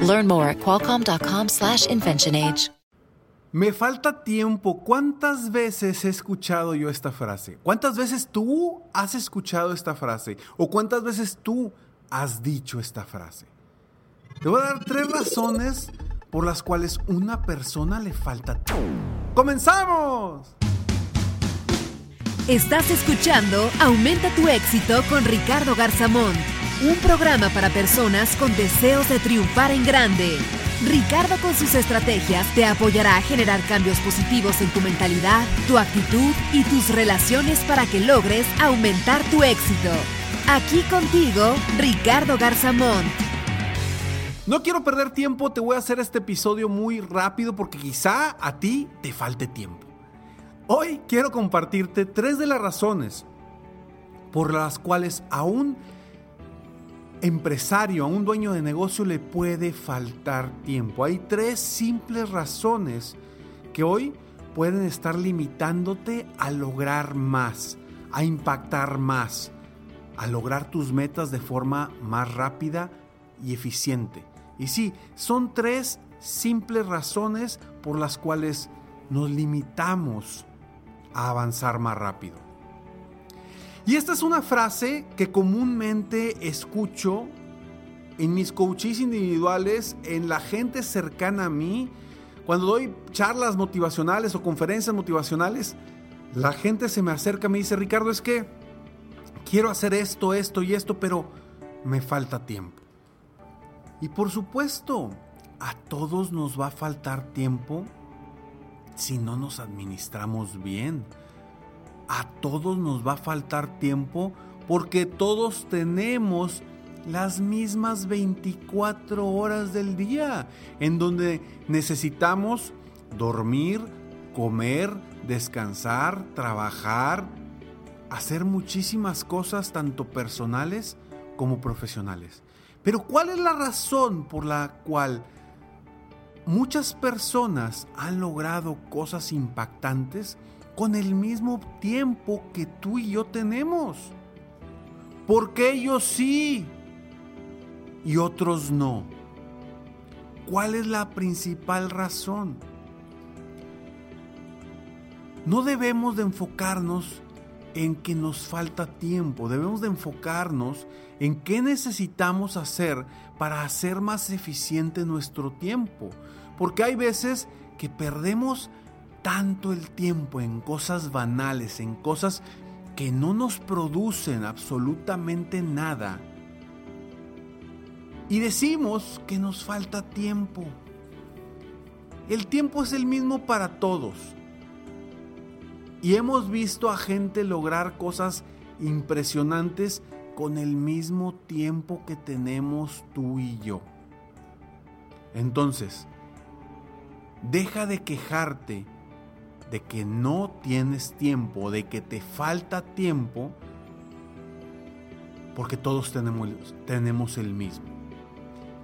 Learn more at qualcomm.com/inventionage. Me falta tiempo. ¿Cuántas veces he escuchado yo esta frase? ¿Cuántas veces tú has escuchado esta frase? ¿O cuántas veces tú has dicho esta frase? Te voy a dar tres razones por las cuales una persona le falta tiempo. ¡Comenzamos! Estás escuchando Aumenta tu éxito con Ricardo Garzamón, un programa para personas con deseos de triunfar en grande. Ricardo con sus estrategias te apoyará a generar cambios positivos en tu mentalidad, tu actitud y tus relaciones para que logres aumentar tu éxito. Aquí contigo, Ricardo Garzamón. No quiero perder tiempo, te voy a hacer este episodio muy rápido porque quizá a ti te falte tiempo. Hoy quiero compartirte tres de las razones por las cuales a un empresario, a un dueño de negocio le puede faltar tiempo. Hay tres simples razones que hoy pueden estar limitándote a lograr más, a impactar más, a lograr tus metas de forma más rápida y eficiente. Y sí, son tres simples razones por las cuales nos limitamos a avanzar más rápido. Y esta es una frase que comúnmente escucho en mis coaches individuales, en la gente cercana a mí, cuando doy charlas motivacionales o conferencias motivacionales, la gente se me acerca y me dice, Ricardo, es que quiero hacer esto, esto y esto, pero me falta tiempo. Y por supuesto, a todos nos va a faltar tiempo si no nos administramos bien. A todos nos va a faltar tiempo porque todos tenemos las mismas 24 horas del día en donde necesitamos dormir, comer, descansar, trabajar, hacer muchísimas cosas tanto personales como profesionales. Pero ¿cuál es la razón por la cual muchas personas han logrado cosas impactantes con el mismo tiempo que tú y yo tenemos. Porque ellos sí y otros no? ¿Cuál es la principal razón? No debemos de enfocarnos en que nos falta tiempo, debemos de enfocarnos en qué necesitamos hacer para hacer más eficiente nuestro tiempo. Porque hay veces que perdemos tanto el tiempo en cosas banales, en cosas que no nos producen absolutamente nada. Y decimos que nos falta tiempo. El tiempo es el mismo para todos. Y hemos visto a gente lograr cosas impresionantes con el mismo tiempo que tenemos tú y yo. Entonces, deja de quejarte de que no tienes tiempo, de que te falta tiempo, porque todos tenemos, tenemos el mismo.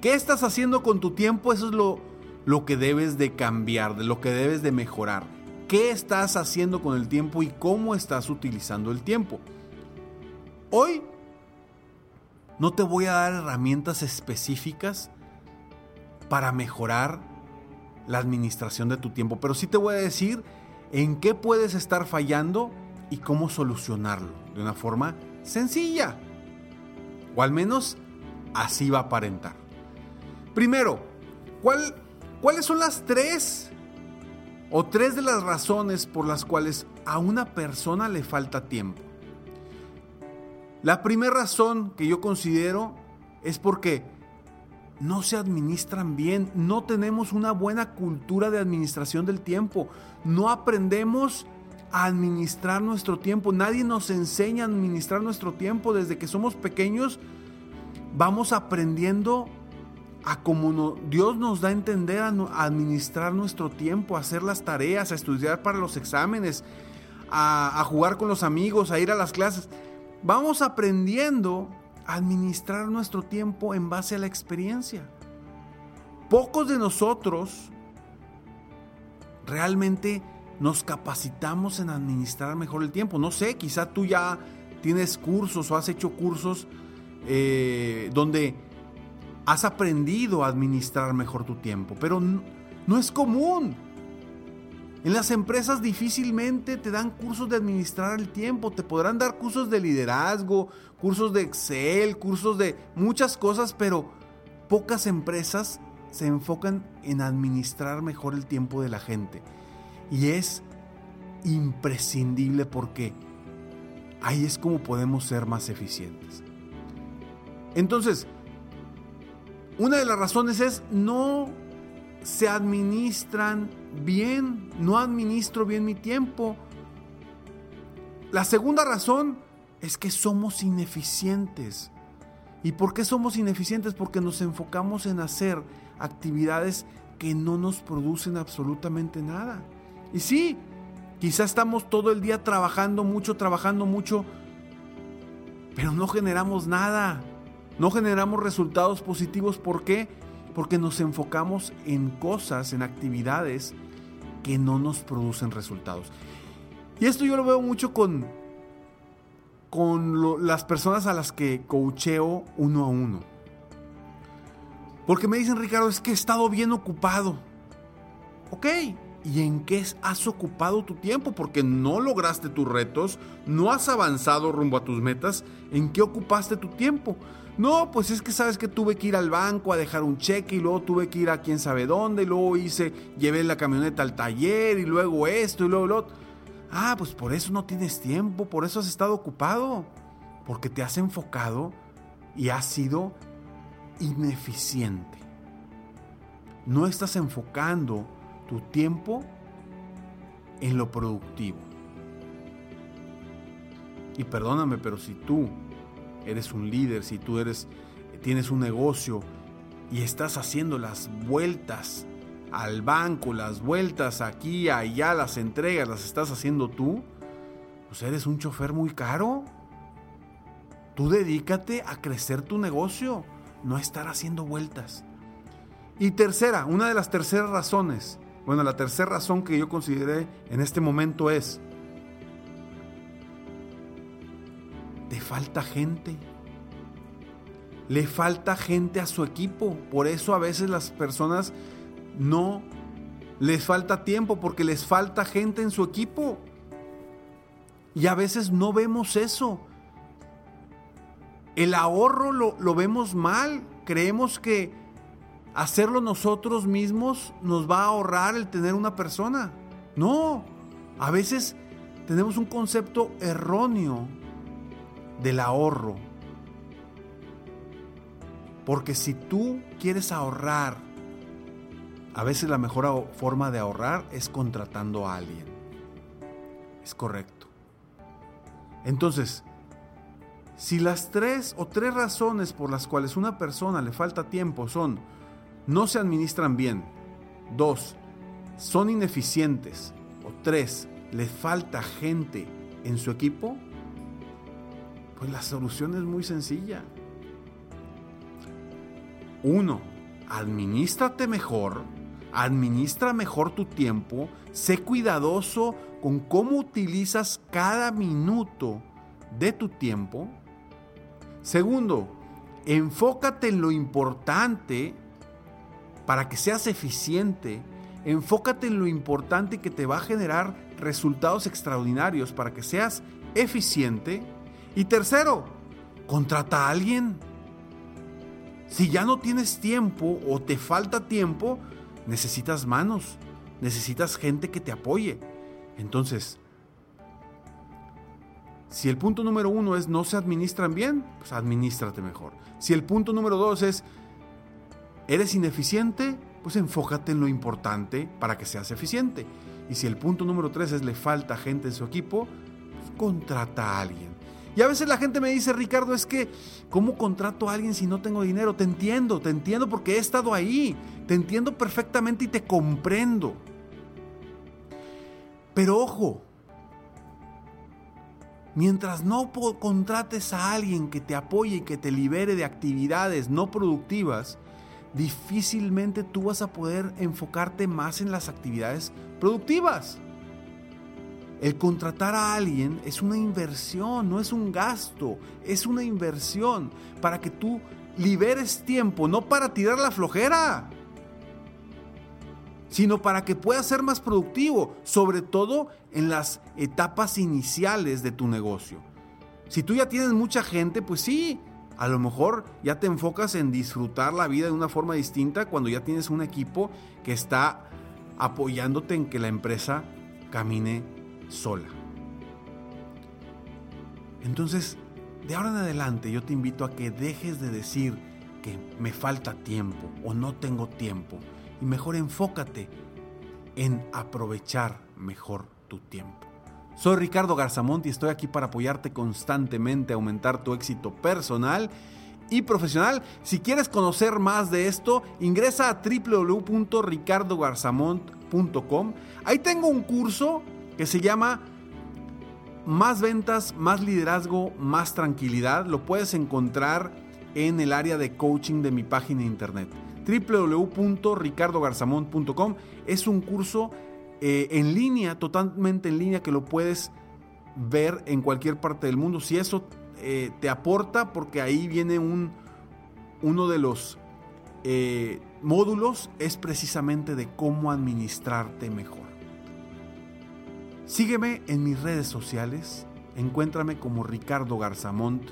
¿Qué estás haciendo con tu tiempo? Eso es lo, lo que debes de cambiar, de lo que debes de mejorar. ¿Qué estás haciendo con el tiempo y cómo estás utilizando el tiempo? Hoy no te voy a dar herramientas específicas para mejorar la administración de tu tiempo, pero sí te voy a decir en qué puedes estar fallando y cómo solucionarlo de una forma sencilla. O al menos así va a aparentar. Primero, ¿cuáles son las tres o tres de las razones por las cuales a una persona le falta tiempo? La primera razón que yo considero es porque no se administran bien, no tenemos una buena cultura de administración del tiempo, no aprendemos a administrar nuestro tiempo, nadie nos enseña a administrar nuestro tiempo desde que somos pequeños, vamos aprendiendo a como Dios nos da a entender a, administrar nuestro tiempo, a hacer las tareas, a estudiar para los exámenes, a, a jugar con los amigos, a ir a las clases. Vamos aprendiendo administrar nuestro tiempo en base a la experiencia. Pocos de nosotros realmente nos capacitamos en administrar mejor el tiempo. No sé, quizá tú ya tienes cursos o has hecho cursos eh, donde has aprendido a administrar mejor tu tiempo, pero no, es común. En las empresas difícilmente te dan cursos de administrar el tiempo, te podrán dar cursos de liderazgo, cursos de Excel, cursos de muchas cosas, pero pocas empresas se enfocan en administrar mejor el tiempo de la gente. Y es imprescindible porque ahí es como podemos ser más eficientes. Entonces, una de las razones es no se administran bien, no administro bien mi tiempo. La segunda razón es que somos ineficientes. ¿Y por qué somos ineficientes? Porque nos enfocamos en hacer actividades que no nos producen absolutamente nada. Y sí, quizá estamos todo el día trabajando mucho, trabajando mucho, pero no generamos nada. No generamos resultados positivos. ¿Por qué? Porque nos enfocamos en cosas, en actividades que no nos producen resultados. Y esto yo lo veo mucho con, con las personas a las que coacheo uno a uno. Porque me dicen, Ricardo, es que he estado bien ocupado. Ok, ¿y en qué has ocupado tu tiempo? Porque no lograste tus retos, no has avanzado rumbo a tus metas. ¿En qué ocupaste tu tiempo? No, pues es que sabes que tuve que ir al banco a dejar un cheque y luego tuve que ir a quién sabe dónde y luego hice, llevé la camioneta al taller y luego esto y luego lo otro. Ah, pues por eso no tienes tiempo, por eso has estado ocupado, porque te has enfocado y has sido ineficiente. No estás enfocando tu tiempo en lo productivo. Y perdóname, pero si tú eres un líder, si tú eres tienes un negocio y estás haciendo las vueltas al banco, las vueltas aquí, allá, las entregas, las estás haciendo tú, pues eres un chofer muy caro. Tú dedícate a crecer tu negocio no estar haciendo vueltas. Y tercera, una de las terceras razones, bueno, la tercera razón que yo consideré en este momento es, te falta gente. Le falta gente a su equipo. Por eso a veces las personas no les falta tiempo porque les falta gente en su equipo. Y a veces no vemos eso. El ahorro lo, vemos mal. Creemos que hacerlo nosotros mismos nos va a ahorrar el tener una persona. No, a veces tenemos un concepto erróneo del ahorro. Porque si tú quieres ahorrar, a veces la mejor forma de ahorrar es contratando a alguien. Es correcto. Entonces, si las tres o tres razones por las cuales una persona le falta tiempo son no se administran bien, dos, son ineficientes. O tres, le falta gente en su equipo, pues la solución es muy sencilla. Uno, administrate mejor, administra mejor tu tiempo, sé cuidadoso con cómo utilizas cada minuto de tu tiempo. Segundo, enfócate en lo importante para que seas eficiente. Enfócate en lo importante que te va a generar resultados extraordinarios para que seas eficiente. Y tercero, contrata a alguien. Si ya no tienes tiempo o te falta tiempo, necesitas manos, necesitas gente que te apoye. Entonces, si el punto número uno es no se administran bien, pues administrate mejor. Si el punto número dos es eres ineficiente, pues enfócate en lo importante para que seas eficiente. Y si el punto número tres es le falta gente en su equipo, pues contrata a alguien. Y a veces la gente me dice, Ricardo, es que, ¿cómo contrato a alguien si no tengo dinero? Te entiendo, te entiendo porque he estado ahí, te entiendo perfectamente y te comprendo. Pero ojo, mientras no contrates a alguien que te apoye y que te libere de actividades no productivas, difícilmente tú vas a poder enfocarte más en las actividades productivas. El contratar a alguien es una inversión, no es un gasto, es una inversión para que tú liberes tiempo, no para tirar la flojera, sino para que puedas ser más productivo, sobre todo en las etapas iniciales de tu negocio. Si tú ya tienes mucha gente, pues sí, a lo mejor ya te enfocas en disfrutar la vida de una forma distinta cuando ya tienes un equipo que está apoyándote en que la empresa camine sola. Entonces, de ahora en adelante yo te invito a que dejes de decir que me falta tiempo o no tengo tiempo y mejor enfócate en aprovechar mejor tu tiempo. Soy Ricardo Garzamont y estoy aquí para apoyarte constantemente a aumentar tu éxito personal y profesional. Si quieres conocer más de esto, ingresa a www.ricardogarzamont.com. Ahí tengo un curso que se llama Más ventas, más liderazgo, más tranquilidad. Lo puedes encontrar en el área de coaching de mi página de internet www.ricardogarzamont.com. Es un curso eh, en línea, totalmente en línea, que lo puedes ver en cualquier parte del mundo. Si eso eh, te aporta, porque ahí viene un, uno de los eh, módulos, es precisamente de cómo administrarte mejor. Sígueme en mis redes sociales, encuéntrame como Ricardo Garzamont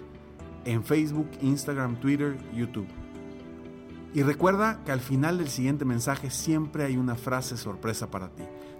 en Facebook, Instagram, Twitter, YouTube. Y recuerda que al final del siguiente mensaje siempre hay una frase sorpresa para ti.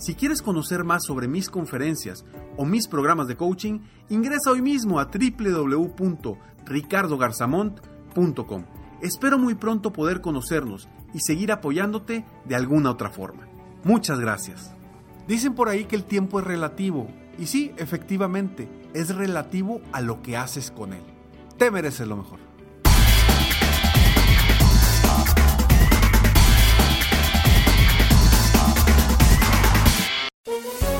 Si quieres conocer más sobre mis conferencias o mis programas de coaching, ingresa hoy mismo a www.ricardogarzamont.com. Espero muy pronto poder conocernos y seguir apoyándote de alguna otra forma. Muchas gracias. Dicen por ahí que el tiempo es relativo, y sí, efectivamente, es relativo a lo que haces con él. Te mereces lo mejor.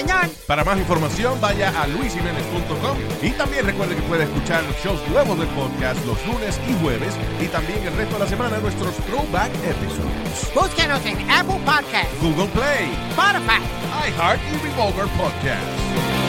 Señor. Para más información, vaya a luisiménez.com y también recuerde que puede escuchar shows nuevos del podcast los lunes y jueves y también el resto de la semana nuestros throwback episodes. Búsquenos en Apple Podcasts, Google Play, Spotify, iHeart y Revolver Podcast.